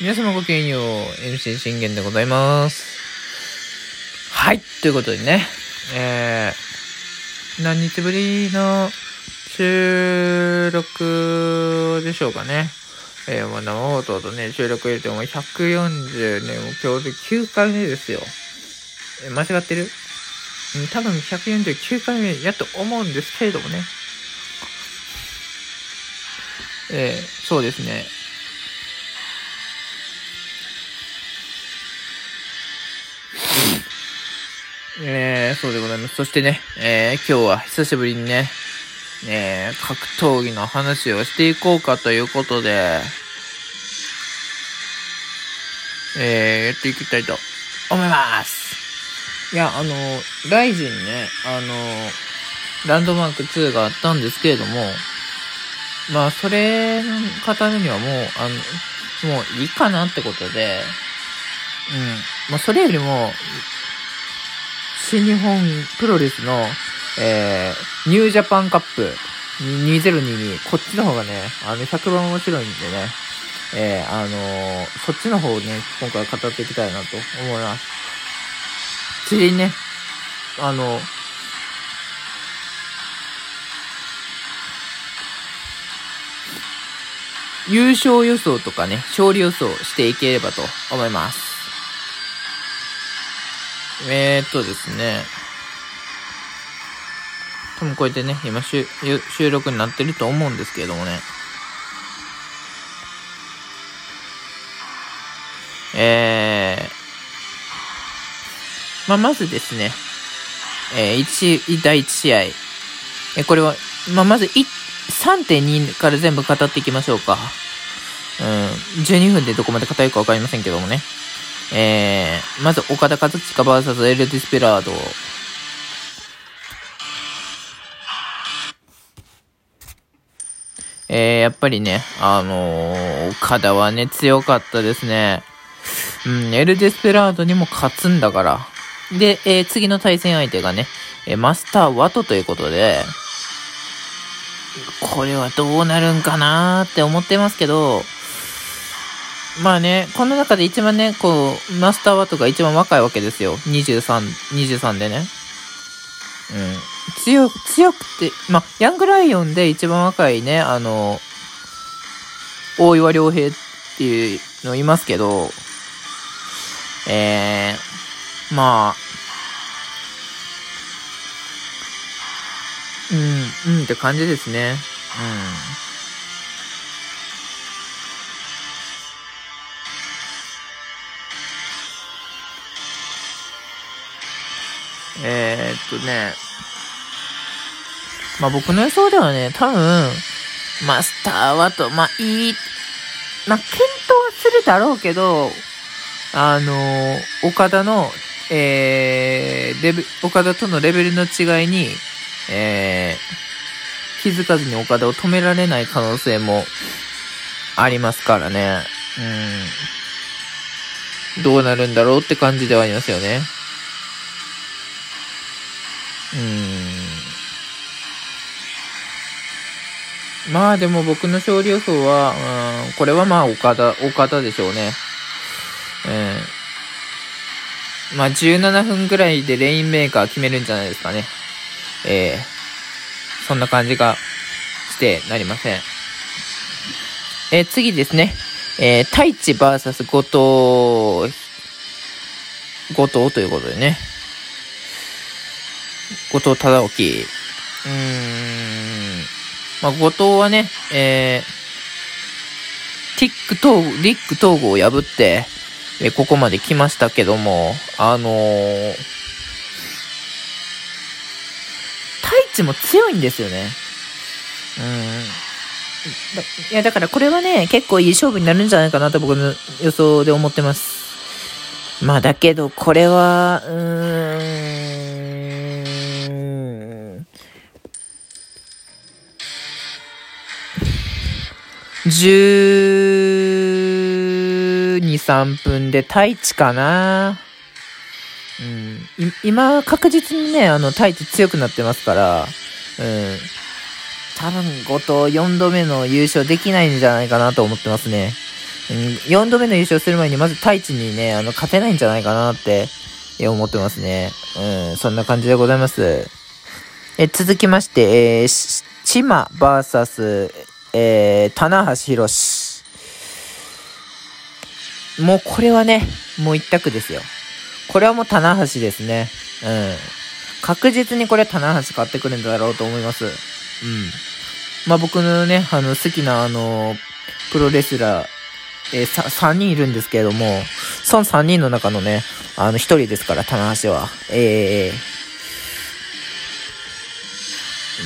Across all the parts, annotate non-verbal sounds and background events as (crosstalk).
皆様ごきげんよう、MC 信玄でございます。はい、ということでね、えー、何日ぶりの収録でしょうかね。えー、まあ生放送とね、収録入れても140ね、もう今日で9回目ですよ。えー間違ってる？多分149回目やと思うんですけれどもね。えー、そうですね。えー、そうでございます。そしてね、えー、今日は久しぶりにね、えー、格闘技の話をしていこうかということで、えー、やっていきたいと思います。いや、あの、ライジンね、あの、ランドマーク2があったんですけれども、まあ、それの方にはもう、あの、もういいかなってことで、うん。まあ、それよりも、新日本プロレスの、えー、ニュージャパンカップ2022、こっちの方がね、あの、100番面白いんでね、えー、あのーそっちの方をね、今回語っていきたいなと思います。ついでにね、あの、優勝予想とかね、勝利予想していければと思います。えー、っとですね。多分こうやってね、今収収録になってると思うんですけれどもね。えー、まあ、まずですね、えー、一、第1試合。え、これは、まあ、まずい、3.2から全部語っていきましょうか。うん、12分でどこまで語るかわかりませんけどもね。えー、まず岡田和親 VS エル・ディスペラード。えー、やっぱりね、あのー、岡田はね、強かったですね。うん、エル・デスペラードにも勝つんだから。で、えー、次の対戦相手がね、えーマスター・ワトということで、これはどうなるんかなーって思ってますけど、まあね、この中で一番ね、こう、マスターワトが一番若いわけですよ。23、23でね。うん。強、強くて、まあ、ヤングライオンで一番若いね、あの、大岩良平っていうのいますけど、えー、まあ、うん、うんって感じですね。うん。えー、っとね、まあ僕の予想ではね、多分、マスターはと、まあいい、まあ検討はするだろうけど、あの岡田の、えー、レベ、岡田とのレベルの違いに、えー、気づかずに岡田を止められない可能性もありますからね。うん。どうなるんだろうって感じではありますよね。うん。まあでも僕の勝利予想は、うん、これはまあ岡田、岡田でしょうね。うん。まあ17分ぐらいでレインメーカー決めるんじゃないですかね。ええそんな感じがしてなりません。えー次ですね。えー、太一 VS 後藤、後藤ということでね。後藤忠興。うーん。まあ、後藤はね、えー、ティック統合、リック統合を破って、えーここまで来ましたけども、あのー、太一も強いんですよね。うん。いや、だからこれはね、結構いい勝負になるんじゃないかなと僕の予想で思ってます。まあ、だけど、これは、うーん。12、3分で太一かな。うん。今、確実にね、あの、太一強くなってますから、うん。多分、後藤4度目の優勝できないんじゃないかなと思ってますね。うん4度目の優勝する前にまず太一にね、あの、勝てないんじゃないかなって思ってますね。うん、そんな感じでございます。え続きまして、えー、千葉 VS、えー、棚橋宏。もうこれはね、もう一択ですよ。これはもう棚橋ですね。うん。確実にこれ棚橋買ってくるんだろうと思います。うん。まあ僕のね、あの、好きなあの、プロレスラー、えー、3人いるんですけれども、その3人の中のね、あの、1人ですから、棚橋は。ええー、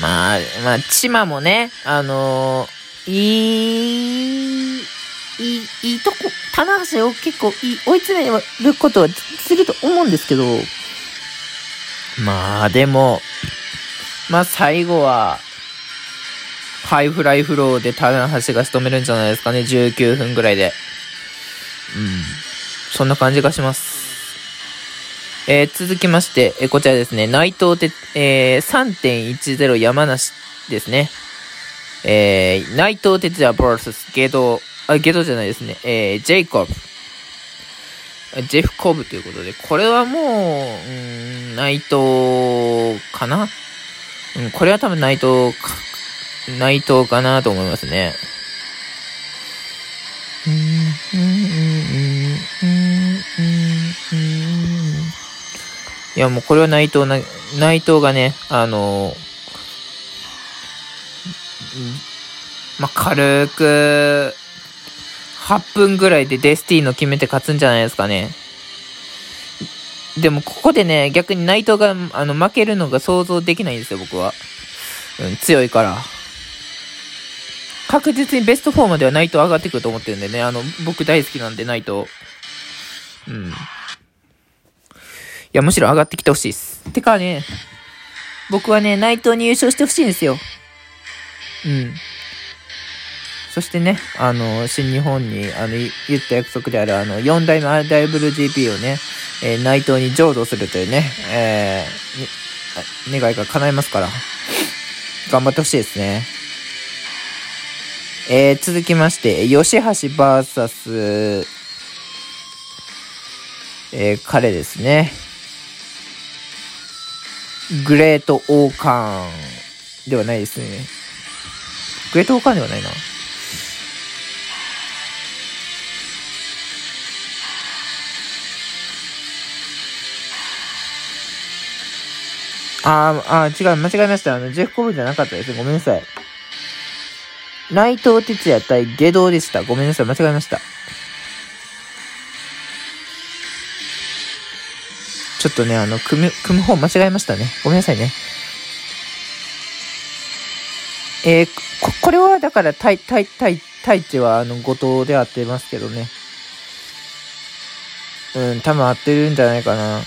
まあ、まあ、チマもね、あのー、いい、いい、いいとこ、棚橋を結構いい追い詰めることはすると思うんですけど、まあ、でも、まあ、最後は、ハイフライフローで棚橋が仕留めるんじゃないですかね、19分ぐらいで。うん。そんな感じがします。えー、続きまして、えー、こちらですね、内藤て、えー、3.10山梨ですね。えー、内藤哲也 VS ゲド、あ、ゲドじゃないですね、えー、ジェイコブ。ジェフコブということで、これはもう、うん、内藤かな？うん、これは多分内藤か、内藤かなと思いますね。いや、もうこれは内藤な、内藤がね、あのまあ、軽く、8分ぐらいでデスティーノ決めて勝つんじゃないですかね。でも、ここでね、逆に内藤が、あの、負けるのが想像できないんですよ、僕は。うん、強いから。確実にベスト4までは内藤上がってくると思ってるんでね、あの、僕大好きなんで、内藤。うん。いや、むしろ上がってきてほしいっす。てかね、僕はね、内藤に優勝してほしいんですよ。うん。そしてね、あの、新日本に、あの、言った約束である、あの、4代目 RWGP をね、えー、内藤に浄土するというね、えー、願いが叶いますから、頑張ってほしいですね。えー、続きまして、吉橋 VS、えー、彼ですね。グレートオーカーンではないですね。グレートオーカーンではないな。ああ、違う、間違えました。あの、ジェフコブじゃなかったです。ごめんなさい。内藤哲也対下道でした。ごめんなさい、間違えました。ちょっとね、あの、組む、組む方間違えましたね。ごめんなさいね。えー、こ、これはだから、太、太、太、太一は、あの、後藤で合ってますけどね。うん、多分合ってるんじゃないかな。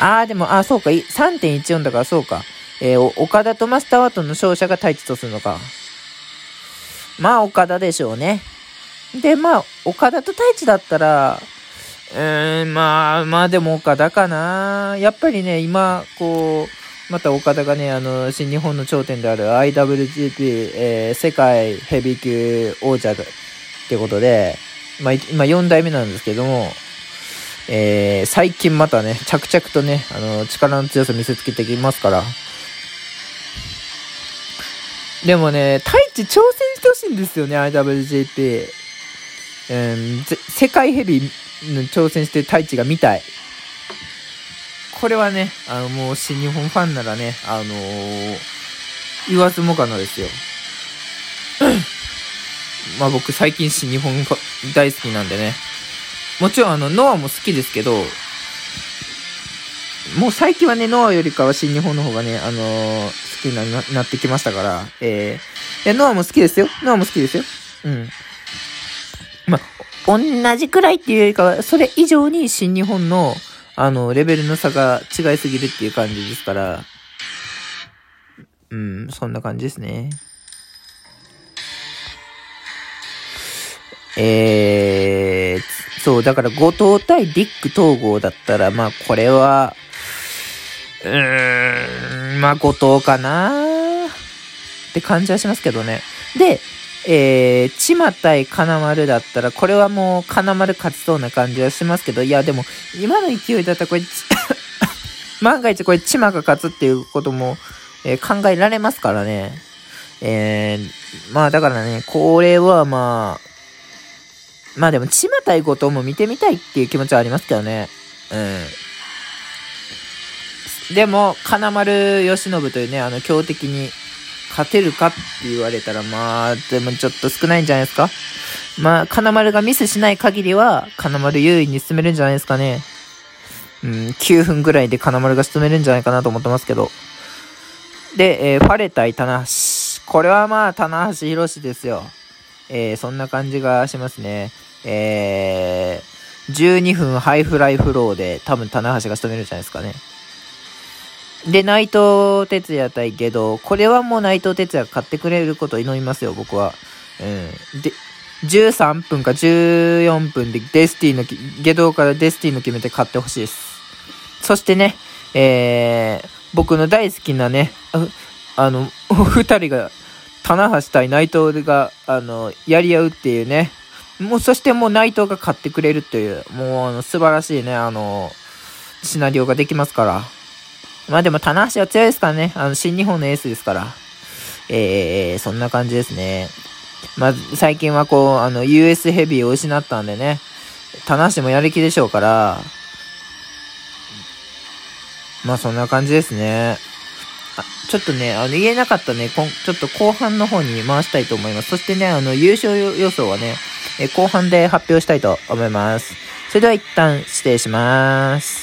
あー、でも、ああ、そうか、3.14だからそうか。えー、岡田とマスターワットの勝者が対一とするのか。まあ、岡田でしょうね。で、まあ、岡田と太一だったら、うーん、まあ、まあでも岡田かな。やっぱりね、今、こう、また岡田がね、あの、新日本の頂点である IWGP、えー、世界ヘビー級王者ってことで、まあ、今4代目なんですけども、えー、最近またね、着々とね、あの、力の強さ見せつけてきますから。でもね、太一挑戦してほしいんですよね、IWGP。うん、世界ヘビー挑戦して太一が見たい。これはね、あの、もう新日本ファンならね、あのー、言わずもがなですよ。(coughs) まあ僕最近新日本大好きなんでね。もちろんあの、ノアも好きですけど、もう最近はね、ノアよりかは新日本の方がね、あのー、好きになってきましたから、えー、いや、ノアも好きですよ。ノアも好きですよ。うん。同じくらいっていうよりかは、それ以上に新日本の、あの、レベルの差が違いすぎるっていう感じですから、うん、そんな感じですね。えー、そう、だから後藤対ディック統合だったら、まあこれは、うーん、まあ後藤かなって感じはしますけどね。で、えー、千葉対金丸だったら、これはもう金丸勝ちそうな感じはしますけど、いや、でも、今の勢いだったらこれ、万が一これ千葉が勝つっていうことも、えー、考えられますからね。えー、まあだからね、これはまあ、まあでも、千葉対後藤も見てみたいっていう気持ちはありますけどね。うん。でも、金丸義信というね、あの、強敵に勝てるかって言われたら、まあ、でもちょっと少ないんじゃないですか？まあ、金丸がミスしない限りは、金丸優位に進めるんじゃないですかね。うん、9分ぐらいで金丸が進めるんじゃないかなと思ってますけど。で、えー、ファレ対棚橋。これはまあ、棚橋宏ですよ。えー、そんな感じがしますね。えー、12分ハイフライフローで多分棚橋が仕留めるんじゃないですかね。で、内藤哲也対ゲド。これはもう内藤哲也勝ってくれることを祈りますよ、僕は。うん。で、13分か14分でデスティーノ、ゲドからデスティーノ決めて勝ってほしいです。そしてね、えー、僕の大好きなね、あの、お (laughs) 二人が、棚橋対内藤が、あの、やり合うっていうね。もう、そしてもう内藤が買ってくれるという、もう、あの、素晴らしいね、あの、シナリオができますから。まあでも、棚橋は強いですからね。あの、新日本のエースですから。えー、そんな感じですね。まあ、最近はこう、あの、US ヘビーを失ったんでね、棚橋もやる気でしょうから、まあそんな感じですね。あちょっとね、あの、言えなかったね、こんちょっと後半の方に回したいと思います。そしてね、あの、優勝予想はね、え後半で発表したいと思います。それでは一旦失礼します。